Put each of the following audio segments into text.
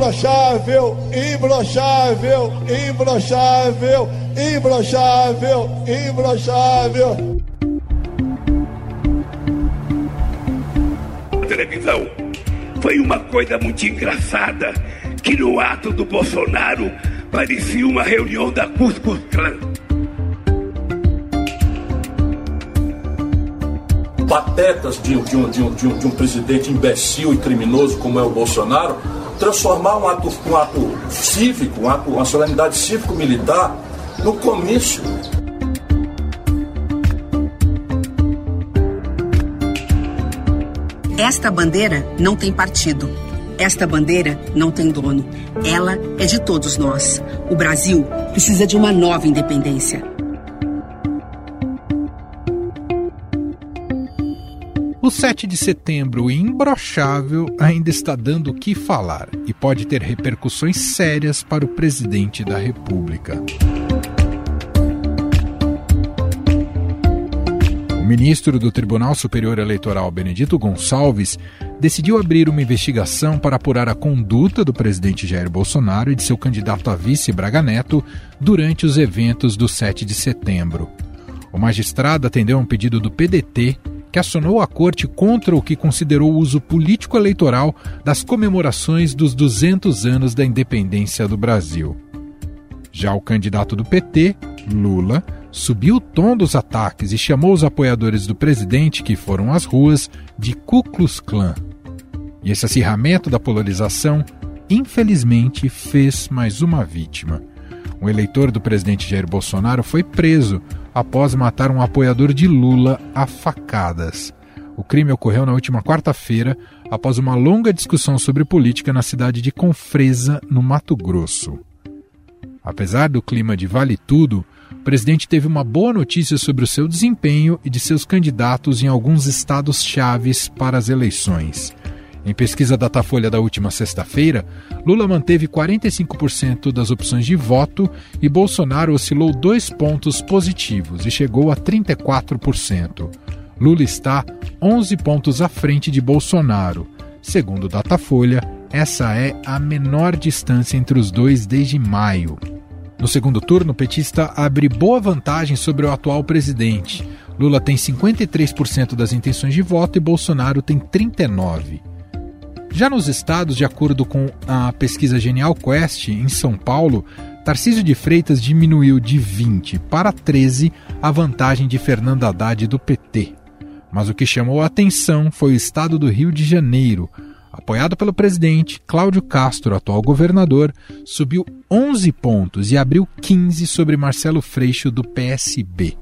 imbrochável, imbrochável, imbrochável, imbrochável, imbrochável. Televisão. Foi uma coisa muito engraçada que no ato do Bolsonaro parecia uma reunião da Cuscus Clan. patetas de, de, um, de, um, de, um, de um presidente imbecil e criminoso como é o Bolsonaro, transformar um ato, um ato cívico, um ato, uma solenidade cívico-militar, no comício. Esta bandeira não tem partido. Esta bandeira não tem dono. Ela é de todos nós. O Brasil precisa de uma nova independência. O 7 de setembro imbrochável ainda está dando o que falar e pode ter repercussões sérias para o presidente da República. O ministro do Tribunal Superior Eleitoral, Benedito Gonçalves, decidiu abrir uma investigação para apurar a conduta do presidente Jair Bolsonaro e de seu candidato a vice Braga Neto durante os eventos do 7 de setembro. O magistrado atendeu a um pedido do PDT que acionou a corte contra o que considerou o uso político-eleitoral das comemorações dos 200 anos da independência do Brasil. Já o candidato do PT, Lula, subiu o tom dos ataques e chamou os apoiadores do presidente que foram às ruas de Ku Klux Klan. E esse acirramento da polarização, infelizmente, fez mais uma vítima. Um eleitor do presidente Jair Bolsonaro foi preso após matar um apoiador de Lula a facadas. O crime ocorreu na última quarta-feira, após uma longa discussão sobre política na cidade de Confresa, no Mato Grosso. Apesar do clima de vale tudo, o presidente teve uma boa notícia sobre o seu desempenho e de seus candidatos em alguns estados chaves para as eleições. Em pesquisa Datafolha da última sexta-feira, Lula manteve 45% das opções de voto e Bolsonaro oscilou dois pontos positivos e chegou a 34%. Lula está 11 pontos à frente de Bolsonaro. Segundo Datafolha, essa é a menor distância entre os dois desde maio. No segundo turno, o petista abre boa vantagem sobre o atual presidente. Lula tem 53% das intenções de voto e Bolsonaro tem 39%. Já nos estados, de acordo com a pesquisa Genial Quest, em São Paulo, Tarcísio de Freitas diminuiu de 20 para 13 a vantagem de Fernando Haddad do PT. Mas o que chamou a atenção foi o estado do Rio de Janeiro. Apoiado pelo presidente, Cláudio Castro, atual governador, subiu 11 pontos e abriu 15 sobre Marcelo Freixo do PSB.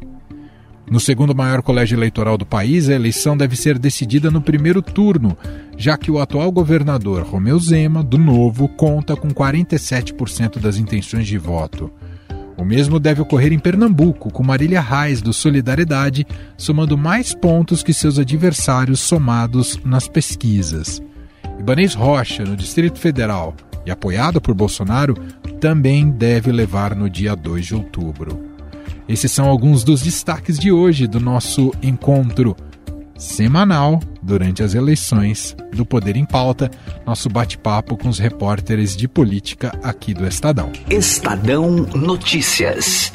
No segundo maior colégio eleitoral do país, a eleição deve ser decidida no primeiro turno, já que o atual governador Romeu Zema, do Novo, conta com 47% das intenções de voto. O mesmo deve ocorrer em Pernambuco, com Marília Reis, do Solidariedade, somando mais pontos que seus adversários somados nas pesquisas. Ibanez Rocha, no Distrito Federal, e apoiado por Bolsonaro, também deve levar no dia 2 de outubro. Esses são alguns dos destaques de hoje do nosso encontro semanal durante as eleições do Poder em Pauta, nosso bate-papo com os repórteres de política aqui do Estadão. Estadão Notícias.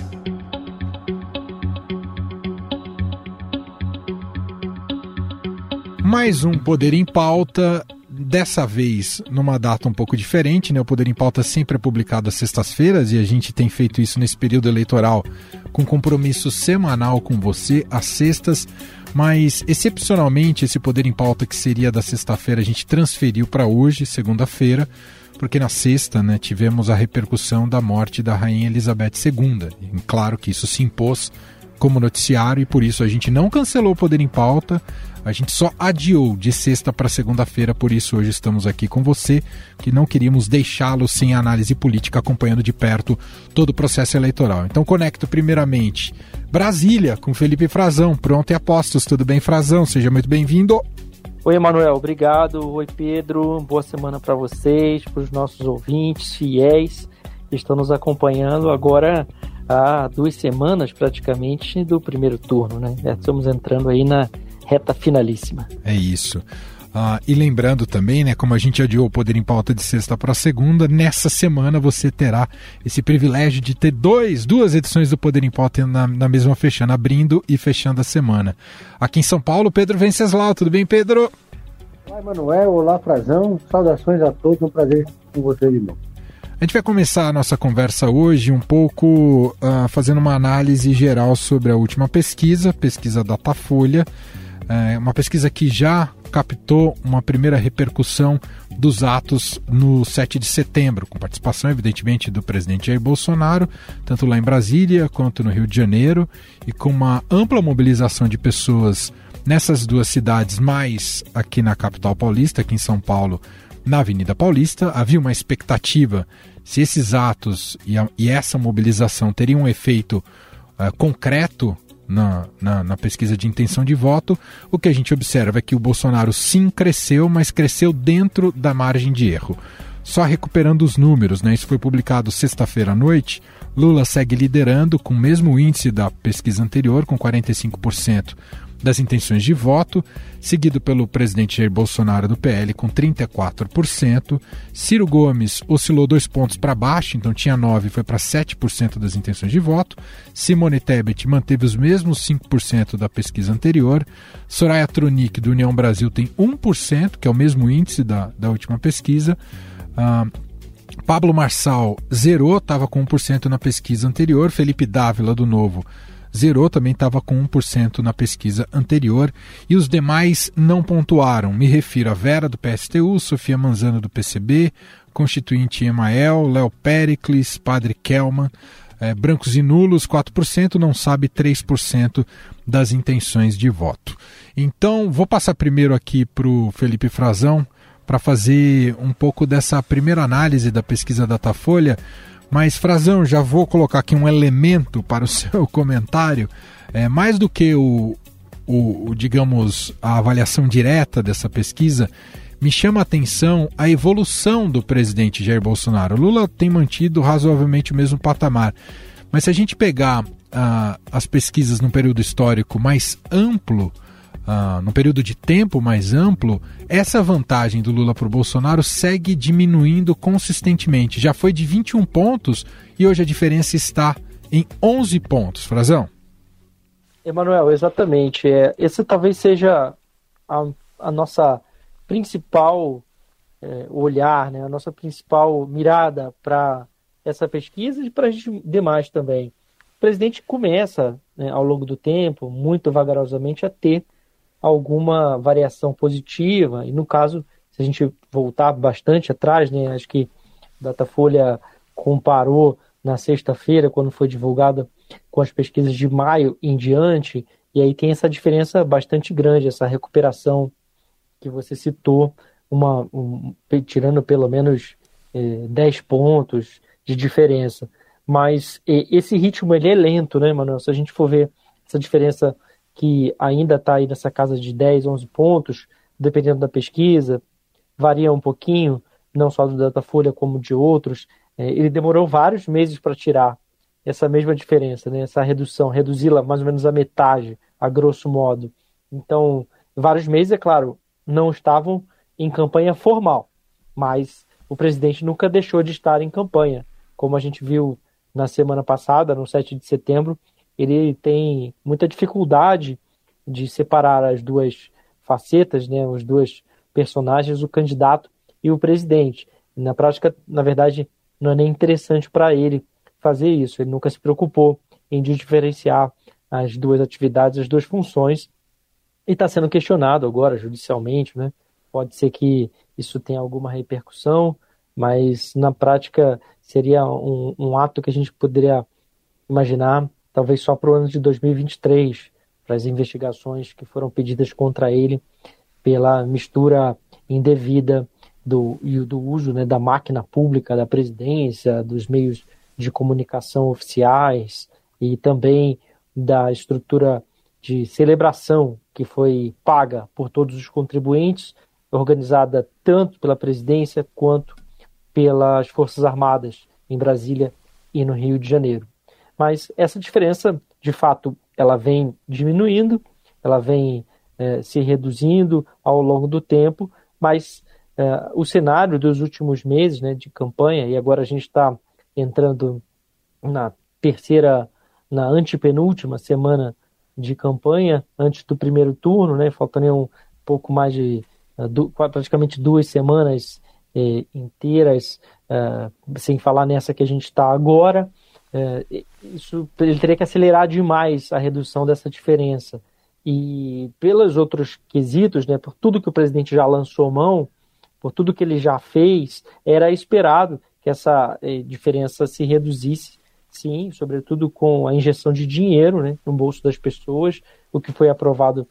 Mais um Poder em Pauta dessa vez numa data um pouco diferente, né? O Poder em Pauta sempre é publicado às sextas-feiras e a gente tem feito isso nesse período eleitoral com compromisso semanal com você às sextas, mas excepcionalmente esse Poder em Pauta que seria da sexta-feira a gente transferiu para hoje, segunda-feira, porque na sexta, né, tivemos a repercussão da morte da rainha Elizabeth II. E claro que isso se impôs como noticiário e por isso a gente não cancelou o Poder em Pauta, a gente só adiou de sexta para segunda-feira, por isso hoje estamos aqui com você, que não queríamos deixá-lo sem análise política acompanhando de perto todo o processo eleitoral. Então conecto primeiramente Brasília com Felipe Frazão, pronto e apostos. Tudo bem, Frazão? Seja muito bem-vindo. Oi, Emanuel, obrigado. Oi, Pedro. Boa semana para vocês, para os nossos ouvintes fiéis que estão nos acompanhando agora há duas semanas praticamente do primeiro turno, né? Estamos entrando aí na reta finalíssima. É isso. Ah, e lembrando também, né, como a gente adiou o Poder em Pauta de sexta para segunda, nessa semana você terá esse privilégio de ter dois, duas edições do Poder em Pauta na, na mesma fechando, abrindo e fechando a semana. Aqui em São Paulo, Pedro Venceslau. Tudo bem, Pedro? Olá, Manuel. Olá, Frazão. Saudações a todos. Um prazer com você de novo. A gente vai começar a nossa conversa hoje um pouco uh, fazendo uma análise geral sobre a última pesquisa, pesquisa Datafolha, é uma pesquisa que já captou uma primeira repercussão dos atos no 7 de setembro, com participação, evidentemente, do presidente Jair Bolsonaro, tanto lá em Brasília quanto no Rio de Janeiro, e com uma ampla mobilização de pessoas nessas duas cidades, mais aqui na capital paulista, aqui em São Paulo, na Avenida Paulista. Havia uma expectativa se esses atos e, a, e essa mobilização teriam um efeito uh, concreto na, na, na, pesquisa de intenção de voto, o que a gente observa é que o Bolsonaro sim cresceu, mas cresceu dentro da margem de erro. Só recuperando os números, né? Isso foi publicado sexta-feira à noite. Lula segue liderando com o mesmo índice da pesquisa anterior, com 45% das intenções de voto, seguido pelo presidente Jair Bolsonaro do PL com 34%. Ciro Gomes oscilou dois pontos para baixo, então tinha 9 foi para 7% das intenções de voto. Simone Tebet manteve os mesmos 5% da pesquisa anterior. Soraya Tronic, do União Brasil, tem 1%, que é o mesmo índice da, da última pesquisa. Uh, Pablo Marçal zerou, estava com 1% na pesquisa anterior. Felipe Dávila, do Novo, zerou, também estava com 1% na pesquisa anterior, e os demais não pontuaram. Me refiro a Vera, do PSTU, Sofia Manzano, do PCB, Constituinte Emael, Léo Pericles, Padre Kelman, é, brancos e nulos 4%, não sabe 3% das intenções de voto. Então, vou passar primeiro aqui para o Felipe Frazão para fazer um pouco dessa primeira análise da pesquisa Datafolha. Mas, Frazão, já vou colocar aqui um elemento para o seu comentário. É, mais do que o, o, o, digamos, a avaliação direta dessa pesquisa, me chama a atenção a evolução do presidente Jair Bolsonaro. O Lula tem mantido razoavelmente o mesmo patamar. Mas se a gente pegar ah, as pesquisas num período histórico mais amplo, uh, num período de tempo mais amplo, essa vantagem do Lula para o Bolsonaro segue diminuindo consistentemente. Já foi de 21 pontos e hoje a diferença está em 11 pontos. Frazão? Emanuel, exatamente. É, esse talvez seja a, a nossa principal é, olhar, né, a nossa principal mirada para essa pesquisa e para as demais também. O presidente começa, né, ao longo do tempo, muito vagarosamente, a ter alguma variação positiva. E no caso, se a gente voltar bastante atrás, né, acho que Datafolha comparou na sexta-feira, quando foi divulgada, com as pesquisas de maio em diante, e aí tem essa diferença bastante grande, essa recuperação que você citou, uma, um, tirando pelo menos é, 10 pontos de diferença. Mas esse ritmo ele é lento, né, Manuel? Se a gente for ver essa diferença que ainda está aí nessa casa de 10, 11 pontos, dependendo da pesquisa, varia um pouquinho, não só do Datafolha como de outros. É, ele demorou vários meses para tirar essa mesma diferença, né? essa redução, reduzi-la mais ou menos a metade, a grosso modo. Então, vários meses, é claro, não estavam em campanha formal, mas o presidente nunca deixou de estar em campanha, como a gente viu na semana passada, no 7 de setembro, ele tem muita dificuldade de separar as duas facetas, né, os dois personagens, o candidato e o presidente. Na prática, na verdade, não é nem interessante para ele fazer isso. Ele nunca se preocupou em diferenciar as duas atividades, as duas funções, e está sendo questionado agora judicialmente, né? Pode ser que isso tenha alguma repercussão, mas na prática seria um, um ato que a gente poderia imaginar talvez só para o ano de 2023, para as investigações que foram pedidas contra ele pela mistura indevida do, e do uso né, da máquina pública da presidência, dos meios de comunicação oficiais e também da estrutura de celebração que foi paga por todos os contribuintes, organizada tanto pela presidência quanto pelas Forças Armadas em Brasília e no Rio de Janeiro. Mas essa diferença, de fato, ela vem diminuindo, ela vem é, se reduzindo ao longo do tempo, mas é, o cenário dos últimos meses né, de campanha, e agora a gente está entrando na terceira, na antepenúltima semana de campanha, antes do primeiro turno, né, faltando um pouco mais de uh, praticamente duas semanas eh, inteiras, uh, sem falar nessa que a gente está agora, uh, isso ele teria que acelerar demais a redução dessa diferença. E pelos outros quesitos, né, por tudo que o presidente já lançou mão, por tudo que ele já fez, era esperado que essa eh, diferença se reduzisse, sim, sobretudo com a injeção de dinheiro né, no bolso das pessoas, o que foi aprovado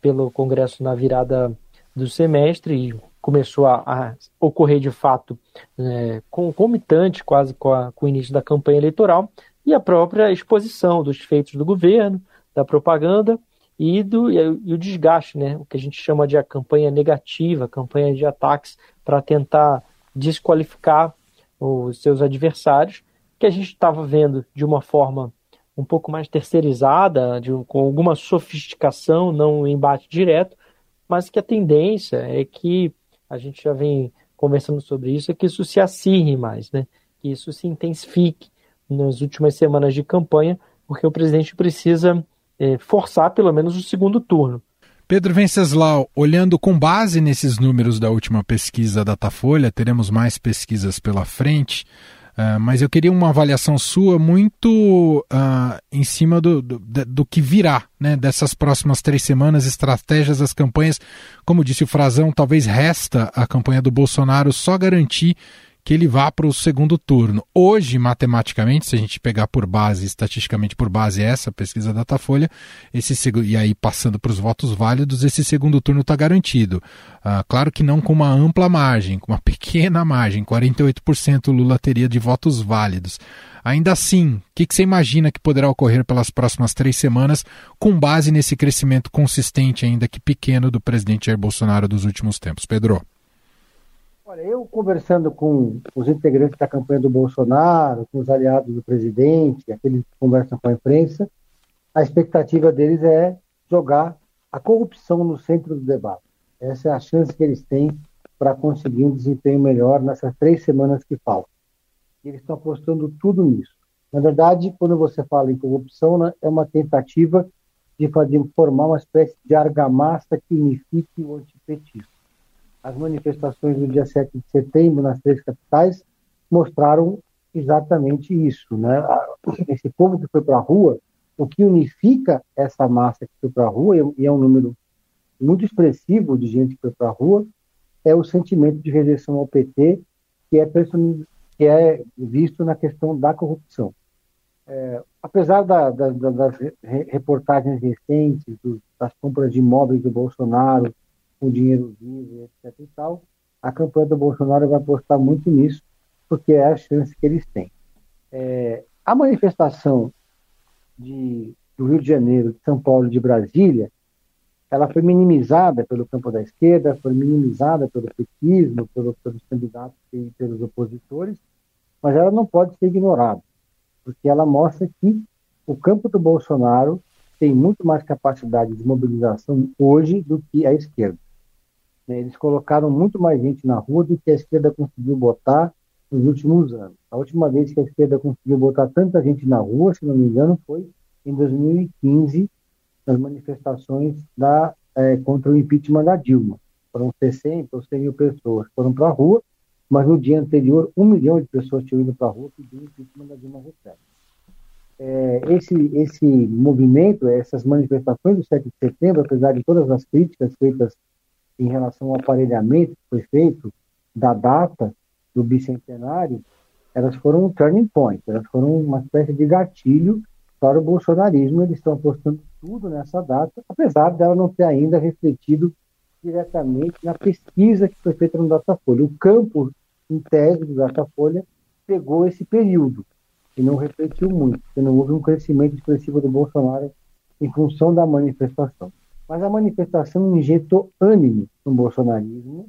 pelo Congresso na virada do semestre e começou a, a ocorrer de fato né, concomitante quase com, a, com o início da campanha eleitoral e a própria exposição dos feitos do governo, da propaganda e, do, e o desgaste, né, o que a gente chama de a campanha negativa, campanha de ataques para tentar desqualificar os seus adversários, que a gente estava vendo de uma forma um pouco mais terceirizada, de, com alguma sofisticação, não um embate direto, mas que a tendência é que a gente já vem conversando sobre isso, é que isso se acirre mais, né? que isso se intensifique nas últimas semanas de campanha, porque o presidente precisa é, forçar pelo menos o segundo turno. Pedro Venceslau, olhando com base nesses números da última pesquisa Datafolha, teremos mais pesquisas pela frente, uh, mas eu queria uma avaliação sua muito uh, em cima do, do, do, que virá, né, dessas próximas três semanas, estratégias das campanhas. Como disse o Frazão, talvez resta a campanha do Bolsonaro só garantir que ele vá para o segundo turno. Hoje, matematicamente, se a gente pegar por base, estatisticamente por base essa pesquisa Datafolha, esse e aí passando para os votos válidos, esse segundo turno está garantido. Ah, claro que não com uma ampla margem, com uma pequena margem, 48% Lula teria de votos válidos. Ainda assim, o que, que você imagina que poderá ocorrer pelas próximas três semanas, com base nesse crescimento consistente, ainda que pequeno, do presidente Jair Bolsonaro dos últimos tempos? Pedro. Olha, eu conversando com os integrantes da campanha do Bolsonaro, com os aliados do presidente, aqueles que conversam com a imprensa, a expectativa deles é jogar a corrupção no centro do debate. Essa é a chance que eles têm para conseguir um desempenho melhor nessas três semanas que faltam. Eles estão apostando tudo nisso. Na verdade, quando você fala em corrupção, né, é uma tentativa de fazer formar uma espécie de argamassa que unifique o antipetismo as manifestações do dia 7 de setembro nas três capitais mostraram exatamente isso. Né? Esse povo que foi para a rua, o que unifica essa massa que foi para a rua, e é um número muito expressivo de gente que foi para a rua, é o sentimento de rejeição ao PT, que é, que é visto na questão da corrupção. É, apesar da, da, das reportagens recentes, das compras de imóveis do Bolsonaro, com dinheiro vivo, etc. e tal, a campanha do Bolsonaro vai apostar muito nisso, porque é a chance que eles têm. É, a manifestação de, do Rio de Janeiro, de São Paulo e de Brasília, ela foi minimizada pelo campo da esquerda, foi minimizada pelo petismo, pelo, pelos candidatos e pelos opositores, mas ela não pode ser ignorada, porque ela mostra que o campo do Bolsonaro tem muito mais capacidade de mobilização hoje do que a esquerda. Né? Eles colocaram muito mais gente na rua do que a esquerda conseguiu botar nos últimos anos. A última vez que a esquerda conseguiu botar tanta gente na rua, se não me engano, foi em 2015, nas manifestações da, é, contra o impeachment da Dilma. Foram 60 ou 100 mil pessoas foram para a rua, mas no dia anterior, um milhão de pessoas tinham ido para a rua pedindo impeachment da Dilma Rousseff. É, esse, esse movimento, essas manifestações do 7 de setembro, apesar de todas as críticas feitas em relação ao aparelhamento que foi feito da data do bicentenário, elas foram um turning point, elas foram uma espécie de gatilho para o bolsonarismo. Eles estão apostando tudo nessa data, apesar dela não ter ainda refletido diretamente na pesquisa que foi feita no Datafolha. O campo, em tese, do Datafolha pegou esse período e não refletiu muito, porque não houve um crescimento expressivo do Bolsonaro em função da manifestação. Mas a manifestação injetou ânimo no bolsonarismo,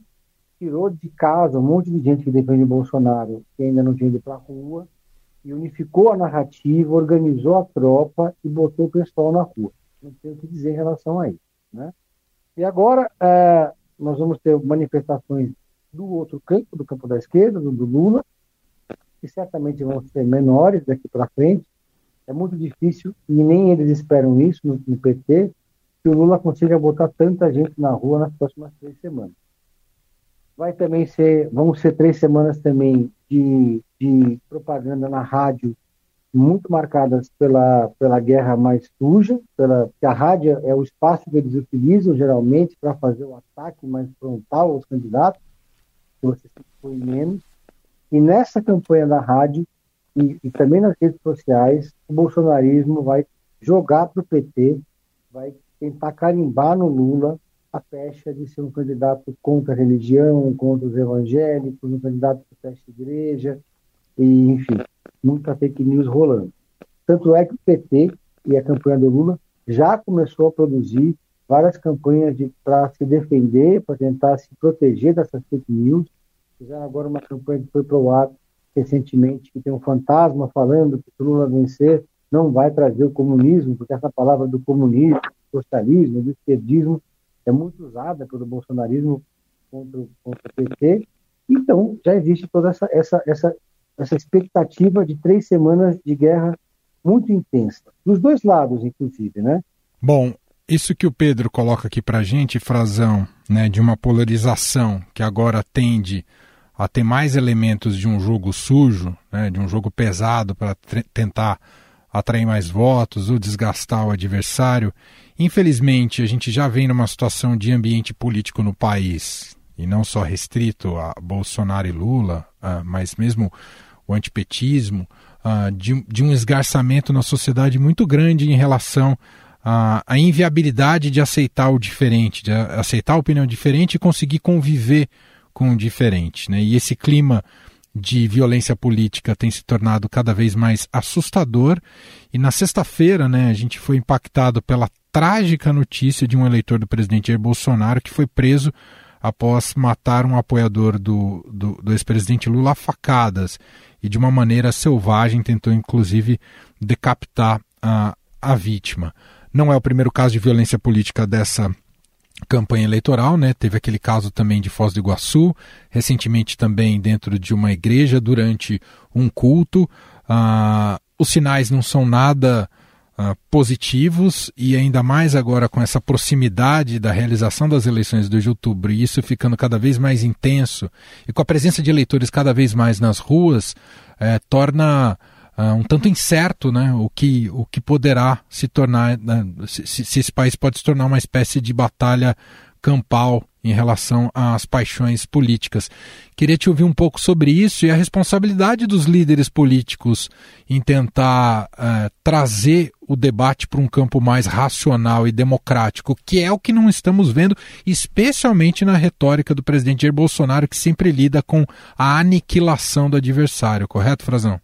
tirou de casa um monte de gente que defende o Bolsonaro, que ainda não tinha ido para a rua, e unificou a narrativa, organizou a tropa e botou o pessoal na rua. Não tem o que dizer em relação a isso. Né? E agora é, nós vamos ter manifestações do outro campo, do campo da esquerda, do, do Lula, que certamente vão ser menores daqui para frente. É muito difícil, e nem eles esperam isso no, no PT, que o Lula consiga botar tanta gente na rua nas próximas três semanas. Vai também ser, vão ser três semanas também de, de propaganda na rádio muito marcadas pela, pela guerra mais suja, pela, porque a rádio é o espaço que eles utilizam geralmente para fazer o ataque mais frontal aos candidatos, você foi menos. E nessa campanha da rádio e, e também nas redes sociais, o bolsonarismo vai jogar para o PT, vai tentar carimbar no Lula a pecha de ser um candidato contra a religião, contra os evangélicos, um candidato que fecha igreja, e, enfim, muita fake news rolando. Tanto é que o PT e a campanha do Lula já começou a produzir várias campanhas para se defender, para tentar se proteger dessas fake news. Fizeram agora uma campanha que foi para o ar recentemente, que tem um fantasma falando que se Lula vencer não vai trazer o comunismo, porque essa palavra do comunismo, socialismo, do esquerdismo é muito usada pelo bolsonarismo contra, contra o PT. Então, já existe toda essa, essa, essa essa expectativa de três semanas de guerra muito intensa, dos dois lados, inclusive, né? Bom, isso que o Pedro coloca aqui para gente, Frazão, né, de uma polarização que agora tende a ter mais elementos de um jogo sujo, né, de um jogo pesado para tentar atrair mais votos ou desgastar o adversário. Infelizmente, a gente já vem numa situação de ambiente político no país, e não só restrito a Bolsonaro e Lula, ah, mas mesmo o antipetismo, de, de, um esgarçamento na sociedade muito grande em relação à, à inviabilidade de aceitar o diferente, de aceitar a opinião diferente e conseguir conviver com o diferente. Né? E esse clima de violência política tem se tornado cada vez mais assustador. E na sexta-feira, né, a gente foi impactado pela trágica notícia de um eleitor do presidente Jair Bolsonaro que foi preso após matar um apoiador do, do, do ex-presidente Lula a facadas e de uma maneira selvagem tentou inclusive decapitar a, a vítima. Não é o primeiro caso de violência política dessa campanha eleitoral, né? Teve aquele caso também de Foz do Iguaçu, recentemente também dentro de uma igreja durante um culto. Ah, os sinais não são nada uh, positivos e ainda mais agora com essa proximidade da realização das eleições de outubro e isso ficando cada vez mais intenso e com a presença de eleitores cada vez mais nas ruas, uh, torna uh, um tanto incerto né, o, que, o que poderá se tornar, né, se, se esse país pode se tornar uma espécie de batalha campal em relação às paixões políticas. Queria te ouvir um pouco sobre isso e a responsabilidade dos líderes políticos em tentar uh, trazer o debate para um campo mais racional e democrático, que é o que não estamos vendo, especialmente na retórica do presidente Jair Bolsonaro, que sempre lida com a aniquilação do adversário, correto, Frazão?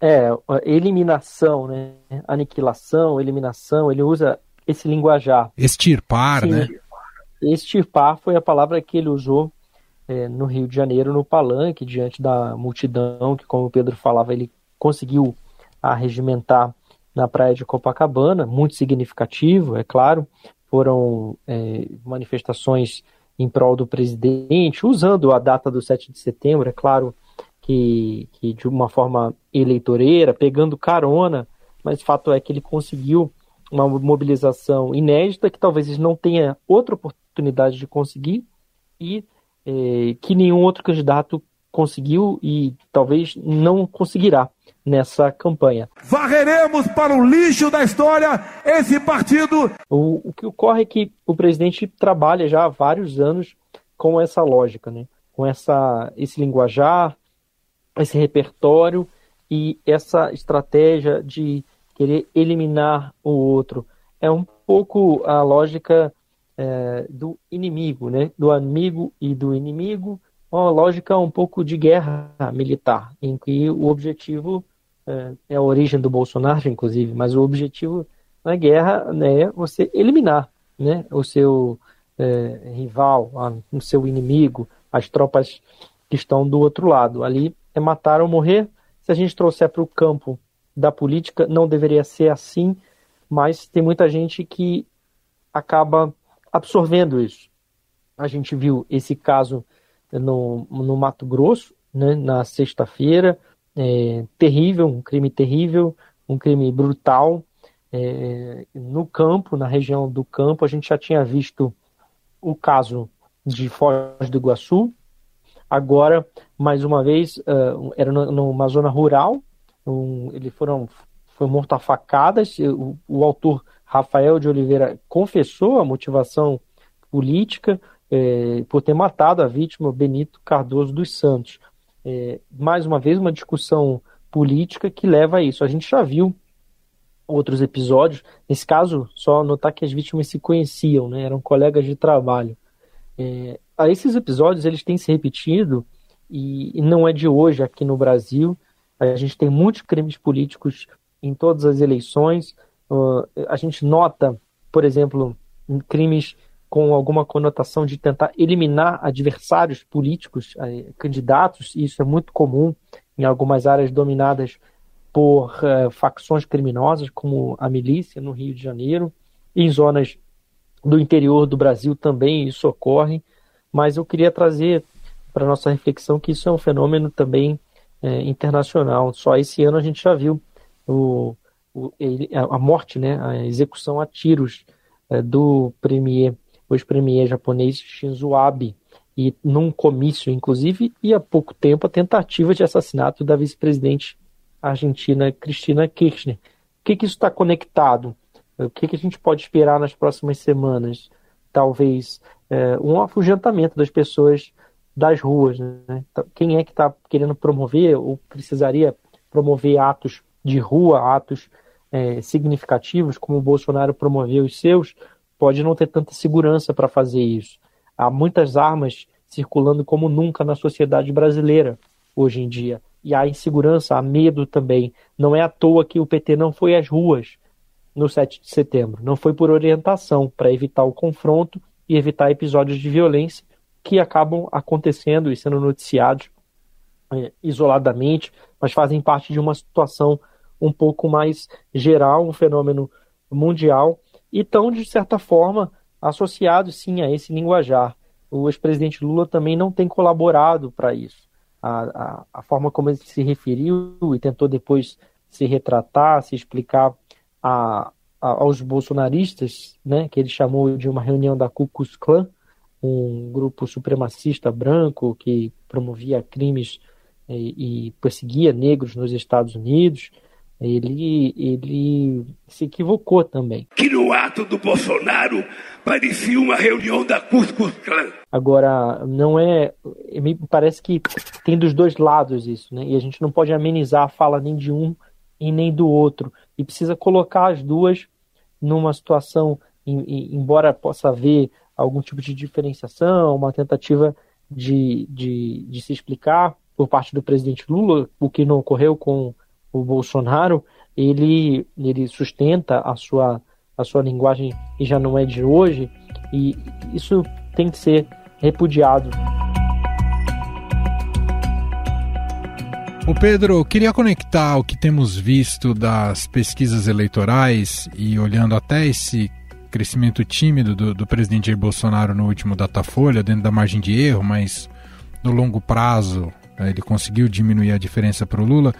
É, eliminação, né? Aniquilação, eliminação, ele usa esse linguajar. Extirpar, Sim, né? Extirpar foi a palavra que ele usou é, no Rio de Janeiro, no palanque, diante da multidão, que, como o Pedro falava, ele conseguiu arregimentar na praia de Copacabana, muito significativo, é claro. Foram é, manifestações em prol do presidente, usando a data do 7 de setembro, é claro que, que de uma forma eleitoreira, pegando carona, mas fato é que ele conseguiu uma mobilização inédita que talvez não tenha outra oportunidade de conseguir e é, que nenhum outro candidato conseguiu e talvez não conseguirá nessa campanha. Varreremos para o lixo da história esse partido. O, o que ocorre é que o presidente trabalha já há vários anos com essa lógica, né? com essa, esse linguajar, esse repertório e essa estratégia de querer eliminar o outro. É um pouco a lógica é, do inimigo, né? do amigo e do inimigo, uma lógica um pouco de guerra militar, em que o objetivo é, é a origem do Bolsonaro, inclusive, mas o objetivo na guerra né, é você eliminar né, o seu é, rival, a, o seu inimigo, as tropas que estão do outro lado. Ali é matar ou morrer. Se a gente trouxer para o campo da política, não deveria ser assim, mas tem muita gente que acaba absorvendo isso. A gente viu esse caso no, no Mato Grosso, né, na sexta-feira, é, terrível, um crime terrível, um crime brutal. É, no campo, na região do campo, a gente já tinha visto o caso de Foz do Iguaçu. Agora, mais uma vez, uh, era numa zona rural. Um, ele foram foi morto a facadas. O, o, autor Rafael de Oliveira confessou a motivação política é, por ter matado a vítima Benito Cardoso dos Santos. É, mais uma vez, uma discussão política que leva a isso. A gente já viu outros episódios. Nesse caso, só notar que as vítimas se conheciam, né? eram colegas de trabalho. É, esses episódios eles têm se repetido e, e, não é de hoje aqui no Brasil. A gente tem muitos crimes políticos em todas as eleições. Uh, a gente nota, por exemplo, crimes com alguma conotação de tentar eliminar adversários políticos, candidatos, e isso é muito comum em algumas áreas dominadas por uh, facções criminosas, como a milícia no Rio de Janeiro, em zonas do interior do Brasil também isso ocorre, mas eu queria trazer para nossa reflexão que isso é um fenômeno também é, internacional. Só esse ano a gente já viu o, a morte, né, a execução a tiros é, do premier, ex-premier japonês Shinzo Abe, e num comício, inclusive, e há pouco tempo a tentativa de assassinato da vice-presidente argentina Cristina Kirchner. O que, que isso está conectado? O que, que a gente pode esperar nas próximas semanas? Talvez é, um afugentamento das pessoas das ruas. Né? Então, quem é que está querendo promover ou precisaria promover atos de rua, atos é, significativos, como o Bolsonaro promoveu os seus, pode não ter tanta segurança para fazer isso. Há muitas armas circulando como nunca na sociedade brasileira hoje em dia e há insegurança, há medo também. Não é à toa que o PT não foi às ruas no 7 de setembro. Não foi por orientação, para evitar o confronto e evitar episódios de violência que acabam acontecendo e sendo noticiados é, isoladamente, mas fazem parte de uma situação um pouco mais geral, um fenômeno mundial, e estão, de certa forma, associados sim a esse linguajar. O ex-presidente Lula também não tem colaborado para isso a, a, a, forma como ele se referiu e tentou depois se retratar, se explicar a, aos bolsonaristas, né, que ele chamou de uma reunião da Ku Klux Klan, um grupo supremacista branco que promovia crimes e, e perseguia negros nos Estados Unidos ele, ele se equivocou também. Que no ato do Bolsonaro parecia uma reunião da Cusco Clan. Agora, não é. Me parece que tem dos dois lados isso, né? E a gente não pode amenizar a fala nem de um e nem do outro. E precisa colocar as duas numa situação, embora possa haver algum tipo de diferenciação, uma tentativa de, de, de se explicar por parte do presidente Lula, o que não ocorreu com o Bolsonaro, ele, ele sustenta a sua, a sua linguagem e já não é de hoje, e isso tem que ser repudiado. O Pedro, queria conectar o que temos visto das pesquisas eleitorais e olhando até esse crescimento tímido do, do presidente Jair Bolsonaro no último Datafolha, dentro da margem de erro, mas no longo prazo ele conseguiu diminuir a diferença para o Lula.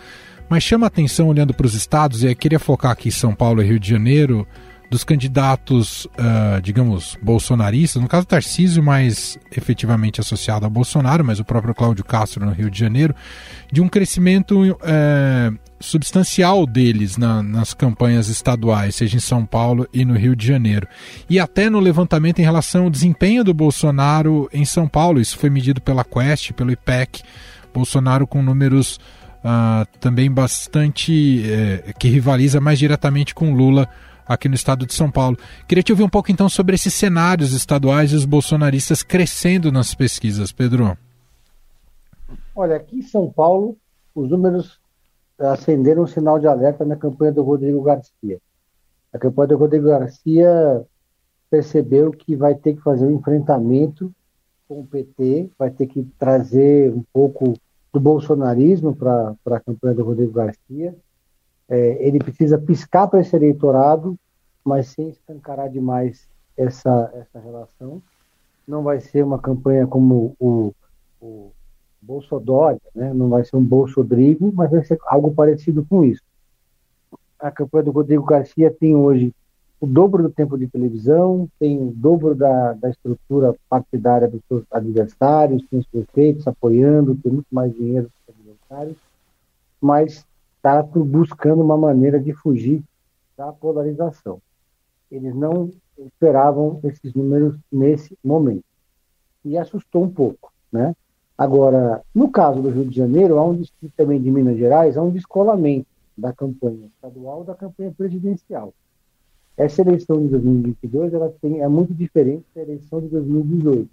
Mas chama atenção olhando para os estados, e eu queria focar aqui São Paulo e Rio de Janeiro, dos candidatos, uh, digamos, bolsonaristas, no caso Tarcísio, mais efetivamente associado a Bolsonaro, mas o próprio Cláudio Castro no Rio de Janeiro, de um crescimento uh, substancial deles na, nas campanhas estaduais, seja em São Paulo e no Rio de Janeiro. E até no levantamento em relação ao desempenho do Bolsonaro em São Paulo, isso foi medido pela Quest, pelo IPEC, Bolsonaro com números uh, também bastante. Eh, que rivaliza mais diretamente com Lula aqui no estado de São Paulo. Queria te ouvir um pouco então sobre esses cenários estaduais e os bolsonaristas crescendo nas pesquisas, Pedro. Olha, aqui em São Paulo, os números acenderam um sinal de alerta na campanha do Rodrigo Garcia. A campanha do Rodrigo Garcia percebeu que vai ter que fazer um enfrentamento com o PT, vai ter que trazer um pouco do bolsonarismo para a campanha do Rodrigo Garcia. É, ele precisa piscar para esse eleitorado, mas sem escancarar demais essa, essa relação. Não vai ser uma campanha como o, o Bolsodória, né? não vai ser um Bolsodrigo, mas vai ser algo parecido com isso. A campanha do Rodrigo Garcia tem hoje o dobro do tempo de televisão, tem o dobro da, da estrutura partidária dos seus adversários, tem os prefeitos apoiando, tem muito mais dinheiro dos adversários, mas está buscando uma maneira de fugir da polarização. Eles não esperavam esses números nesse momento. E assustou um pouco, né? Agora, no caso do Rio de Janeiro, há um também de Minas Gerais, há um descolamento da campanha estadual da campanha presidencial. Essa eleição de 2022 ela tem, é muito diferente da eleição de 2018.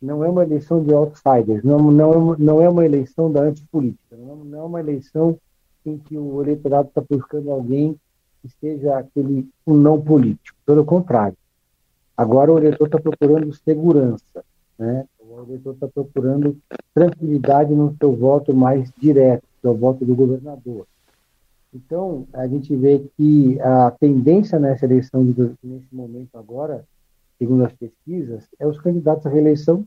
Não é uma eleição de outsiders, não, não, não é uma eleição da antipolítica, não, não é uma eleição em que o eleitorado está buscando alguém que seja aquele um não político. Pelo contrário. Agora o eleitor está procurando segurança, né? O eleitor está procurando tranquilidade no seu voto mais direto, é o voto do governador. Então, a gente vê que a tendência nessa eleição, de, nesse momento agora, segundo as pesquisas, é os candidatos à reeleição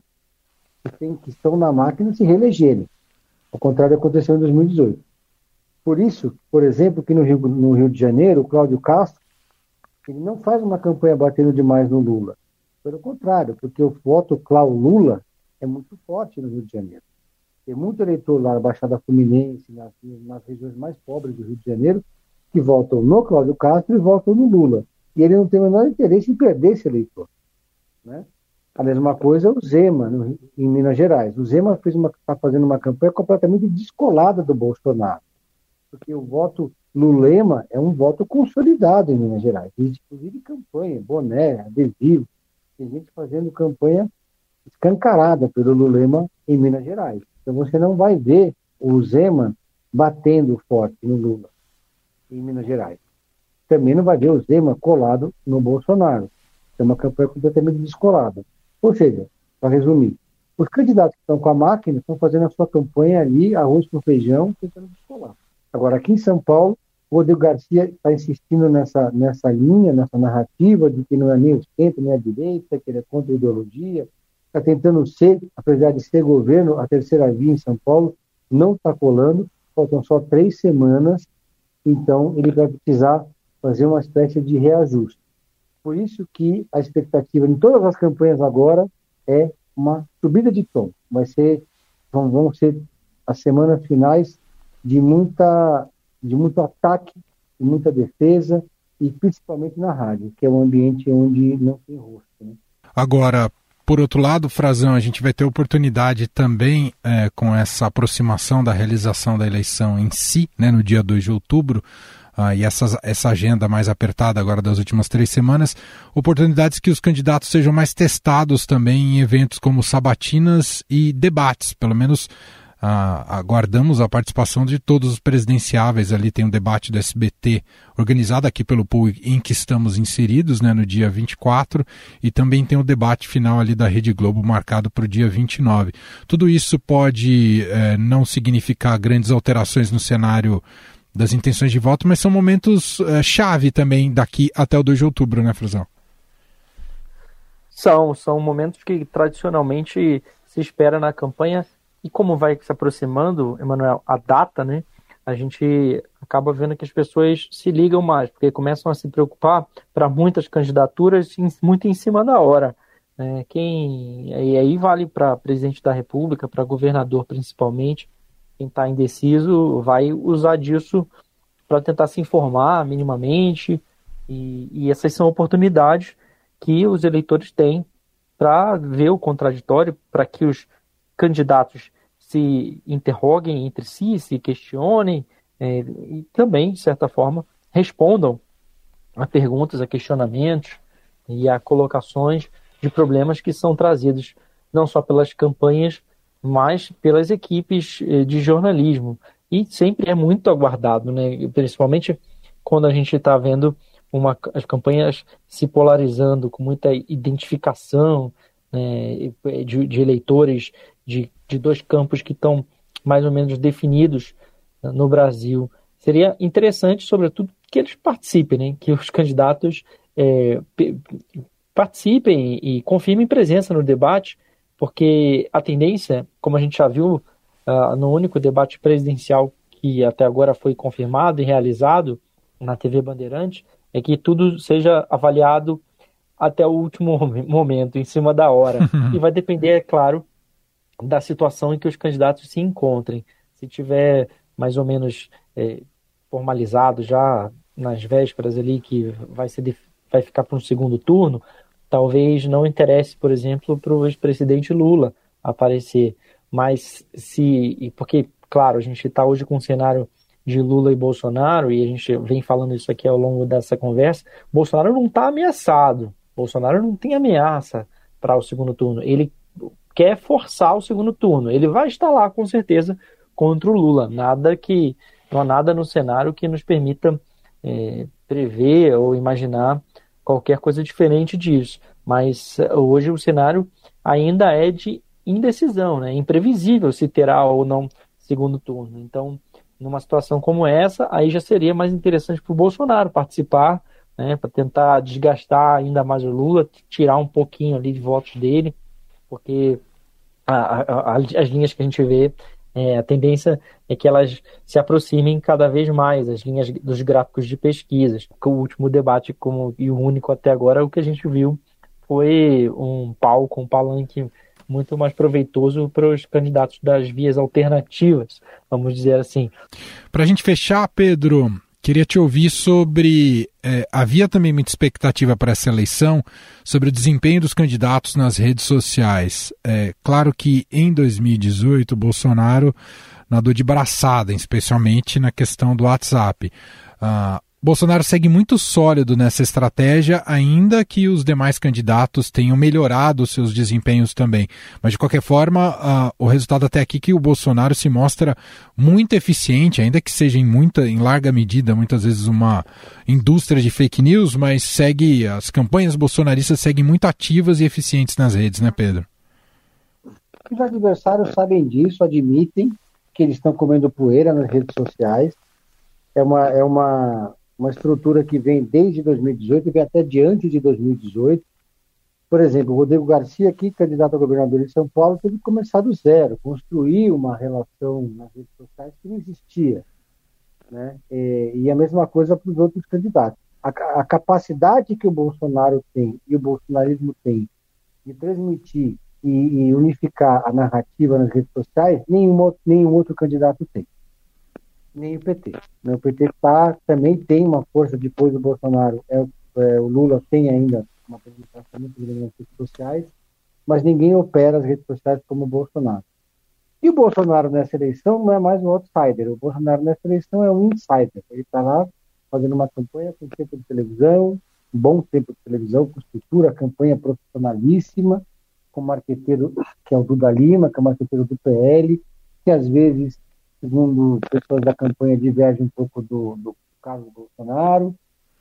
que, tem, que estão na máquina se reelegerem. Ao contrário aconteceu em 2018. Por isso, por exemplo, que no Rio, no Rio de Janeiro, o Cláudio Castro, ele não faz uma campanha batendo demais no Lula. Pelo contrário, porque o voto Cláudio Lula é muito forte no Rio de Janeiro. Tem muito eleitor lá na Baixada Fluminense, nas, nas regiões mais pobres do Rio de Janeiro, que votam no Cláudio Castro e votam no Lula. E ele não tem o menor interesse em perder esse eleitor. Né? A mesma coisa o Zema, no, em Minas Gerais. O Zema está fazendo uma campanha completamente descolada do Bolsonaro porque o voto Lulema é um voto consolidado em Minas Gerais. Existe, inclusive, campanha, boné, adesivo. Tem gente fazendo campanha escancarada pelo Lulema em Minas Gerais. Então você não vai ver o Zema batendo forte no Lula em Minas Gerais. Também não vai ver o Zema colado no Bolsonaro. É uma campanha completamente descolada. Ou seja, para resumir, os candidatos que estão com a máquina estão fazendo a sua campanha ali, arroz com feijão, tentando descolar. Agora, aqui em São Paulo, o Rodrigo Garcia está insistindo nessa, nessa linha, nessa narrativa de que não é nem o centro, nem a direita, que ele é contra a ideologia, está tentando ser, apesar de ser governo, a terceira via em São Paulo, não está colando, faltam só três semanas, então ele vai precisar fazer uma espécie de reajuste. Por isso que a expectativa em todas as campanhas agora é uma subida de tom. Vai ser, vão, vão ser as semanas finais de, muita, de muito ataque, de muita defesa, e principalmente na rádio, que é um ambiente onde não tem rosto. Né? Agora, por outro lado, Frazão, a gente vai ter oportunidade também é, com essa aproximação da realização da eleição em si, né, no dia 2 de outubro, ah, e essa, essa agenda mais apertada agora das últimas três semanas, oportunidades que os candidatos sejam mais testados também em eventos como sabatinas e debates, pelo menos ah, aguardamos a participação de todos os presidenciáveis. Ali tem um debate do SBT organizado aqui pelo pool em que estamos inseridos, né, no dia 24, e também tem o debate final ali da Rede Globo marcado para o dia 29. Tudo isso pode eh, não significar grandes alterações no cenário das intenções de voto, mas são momentos eh, chave também daqui até o 2 de outubro, né, Frazão? São, são momentos que tradicionalmente se espera na campanha e como vai se aproximando, Emanuel, a data, né? A gente acaba vendo que as pessoas se ligam mais, porque começam a se preocupar para muitas candidaturas muito em cima da hora. Né? Quem e aí vale para presidente da República, para governador principalmente. Quem está indeciso vai usar disso para tentar se informar minimamente. E, e essas são oportunidades que os eleitores têm para ver o contraditório, para que os candidatos se interroguem entre si, se questionem é, e também, de certa forma, respondam a perguntas, a questionamentos e a colocações de problemas que são trazidos não só pelas campanhas, mas pelas equipes é, de jornalismo. E sempre é muito aguardado, né? principalmente quando a gente está vendo uma, as campanhas se polarizando com muita identificação né, de, de eleitores de, de dois campos que estão mais ou menos definidos né, no Brasil. Seria interessante, sobretudo, que eles participem, né? que os candidatos é, participem e confirmem presença no debate, porque a tendência, como a gente já viu uh, no único debate presidencial que até agora foi confirmado e realizado na TV Bandeirante, é que tudo seja avaliado até o último momento, em cima da hora. e vai depender, é claro, da situação em que os candidatos se encontrem. Se tiver mais ou menos é, formalizado já nas vésperas ali que vai, ser, vai ficar para um segundo turno, talvez não interesse, por exemplo, para o ex-presidente Lula aparecer. Mas se. Porque, claro, a gente está hoje com um cenário de Lula e Bolsonaro, e a gente vem falando isso aqui ao longo dessa conversa, Bolsonaro não está ameaçado. Bolsonaro não tem ameaça para o segundo turno. Ele quer forçar o segundo turno. Ele vai estar lá, com certeza, contra o Lula. Nada que. Não há nada no cenário que nos permita é, prever ou imaginar qualquer coisa diferente disso. Mas eh, hoje o cenário ainda é de indecisão, né? imprevisível se terá ou não segundo turno. Então, numa situação como essa, aí já seria mais interessante para o Bolsonaro participar, né, para tentar desgastar ainda mais o Lula, tirar um pouquinho ali de votos dele, porque a, a, as linhas que a gente vê é, a tendência é que elas se aproximem cada vez mais, as linhas dos gráficos de pesquisas. O último debate, como, e o único até agora, o que a gente viu foi um palco, um palanque muito mais proveitoso para os candidatos das vias alternativas, vamos dizer assim. Para a gente fechar, Pedro, Queria te ouvir sobre. É, havia também muita expectativa para essa eleição sobre o desempenho dos candidatos nas redes sociais. É, claro que em 2018 Bolsonaro nadou de braçada, especialmente na questão do WhatsApp. Ah, Bolsonaro segue muito sólido nessa estratégia, ainda que os demais candidatos tenham melhorado seus desempenhos também. Mas, de qualquer forma, o resultado até aqui é que o Bolsonaro se mostra muito eficiente, ainda que seja em, muita, em larga medida, muitas vezes, uma indústria de fake news, mas segue, as campanhas bolsonaristas seguem muito ativas e eficientes nas redes, né, Pedro? Os adversários sabem disso, admitem que eles estão comendo poeira nas redes sociais. É uma, é uma, uma estrutura que vem desde 2018 e vem até diante de 2018. Por exemplo, o Rodrigo Garcia, aqui, candidato a governador de São Paulo, teve que começar do zero, construir uma relação nas redes sociais que não existia. Né? E, e a mesma coisa para os outros candidatos. A, a, capacidade que o Bolsonaro tem e o bolsonarismo tem de transmitir e, e unificar a narrativa nas redes sociais, nenhum, nenhum outro candidato tem nem o PT. Né? O PT tá, também tem uma força depois do Bolsonaro. É, é, o Lula tem ainda uma presença muito grande nas redes sociais, mas ninguém opera as redes sociais como o Bolsonaro. E o Bolsonaro nessa eleição não é mais um outsider. O Bolsonaro nessa eleição é um insider. Ele está lá fazendo uma campanha com tempo de televisão, um bom tempo de televisão, com estrutura, campanha profissionalíssima, com marqueteiro que é o Duda Lima, que é o marqueteiro do PL, que às vezes segundo pessoas da campanha, diverge um pouco do, do Carlos Bolsonaro,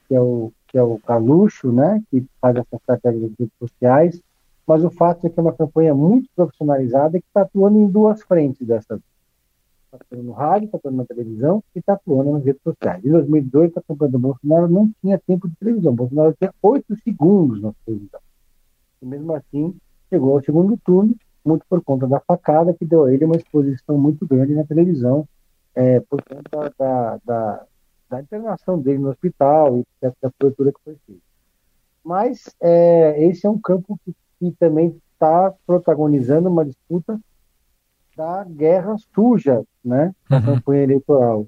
que é o, que é o Carluxo, né, que faz essa estratégia das redes sociais, mas o fato é que é uma campanha muito profissionalizada que está atuando em duas frentes dessa Está atuando no rádio, está atuando na televisão e está atuando nas redes sociais. Em 2018, a campanha do Bolsonaro não tinha tempo de televisão. O Bolsonaro tinha oito segundos na televisão. E mesmo assim, chegou ao segundo turno muito por conta da facada que deu a ele uma exposição muito grande na televisão, é, por conta da, da, da, internação dele no hospital e da, cobertura que foi feita. Mas é, esse é um campo que, que também está protagonizando uma disputa da guerra suja, né, da uhum. campanha eleitoral,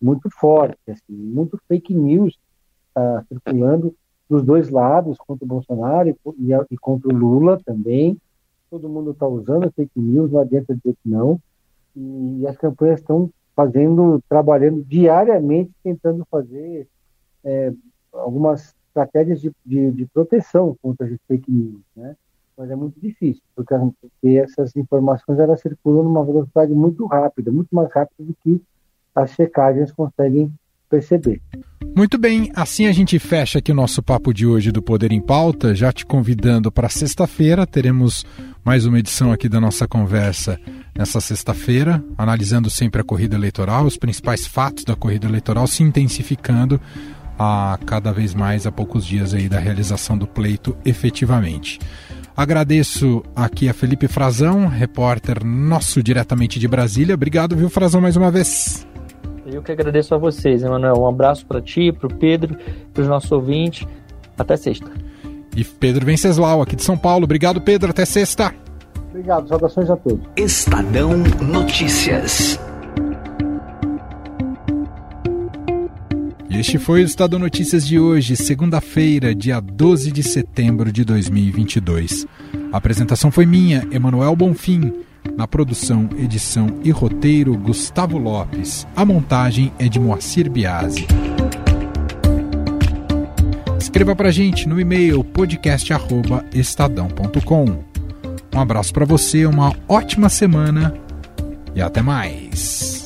muito forte, assim, muito fake news tá circulando dos dois lados, contra o Bolsonaro e, e, e contra o Lula também todo mundo está usando fake news, não adianta dizer que não. E as campanhas estão fazendo, trabalhando diariamente, tentando fazer é, algumas estratégias de, de, de, proteção contra as fake news, né? Mas é muito difícil, porque, porque essas informações elas circulam numa velocidade muito rápida, muito mais rápida do que as checagens conseguem perceber. Muito bem, assim a gente fecha aqui o nosso papo de hoje do Poder em Pauta, já te convidando para sexta-feira, teremos mais uma edição aqui da nossa conversa nessa sexta-feira, analisando sempre a corrida eleitoral, os principais fatos da corrida eleitoral se intensificando a cada vez mais a poucos dias aí da realização do pleito efetivamente. Agradeço aqui a Felipe Frazão, repórter nosso diretamente de Brasília. Obrigado, viu, Frazão, mais uma vez. Eu que agradeço a vocês, Emanuel. Um abraço para ti, para o Pedro, para os nossos ouvintes. Até sexta. E Pedro Venceslau, aqui de São Paulo. Obrigado, Pedro. Até sexta. Obrigado. Saudações a todos. Estadão Notícias. Este foi o Estado Notícias de hoje, segunda-feira, dia 12 de setembro de 2022. A apresentação foi minha, Emanuel Bonfim. Na produção, edição e roteiro, Gustavo Lopes. A montagem é de Moacir Biasi. Escreva pra gente no e-mail podcast@estadão.com. Um abraço para você, uma ótima semana e até mais.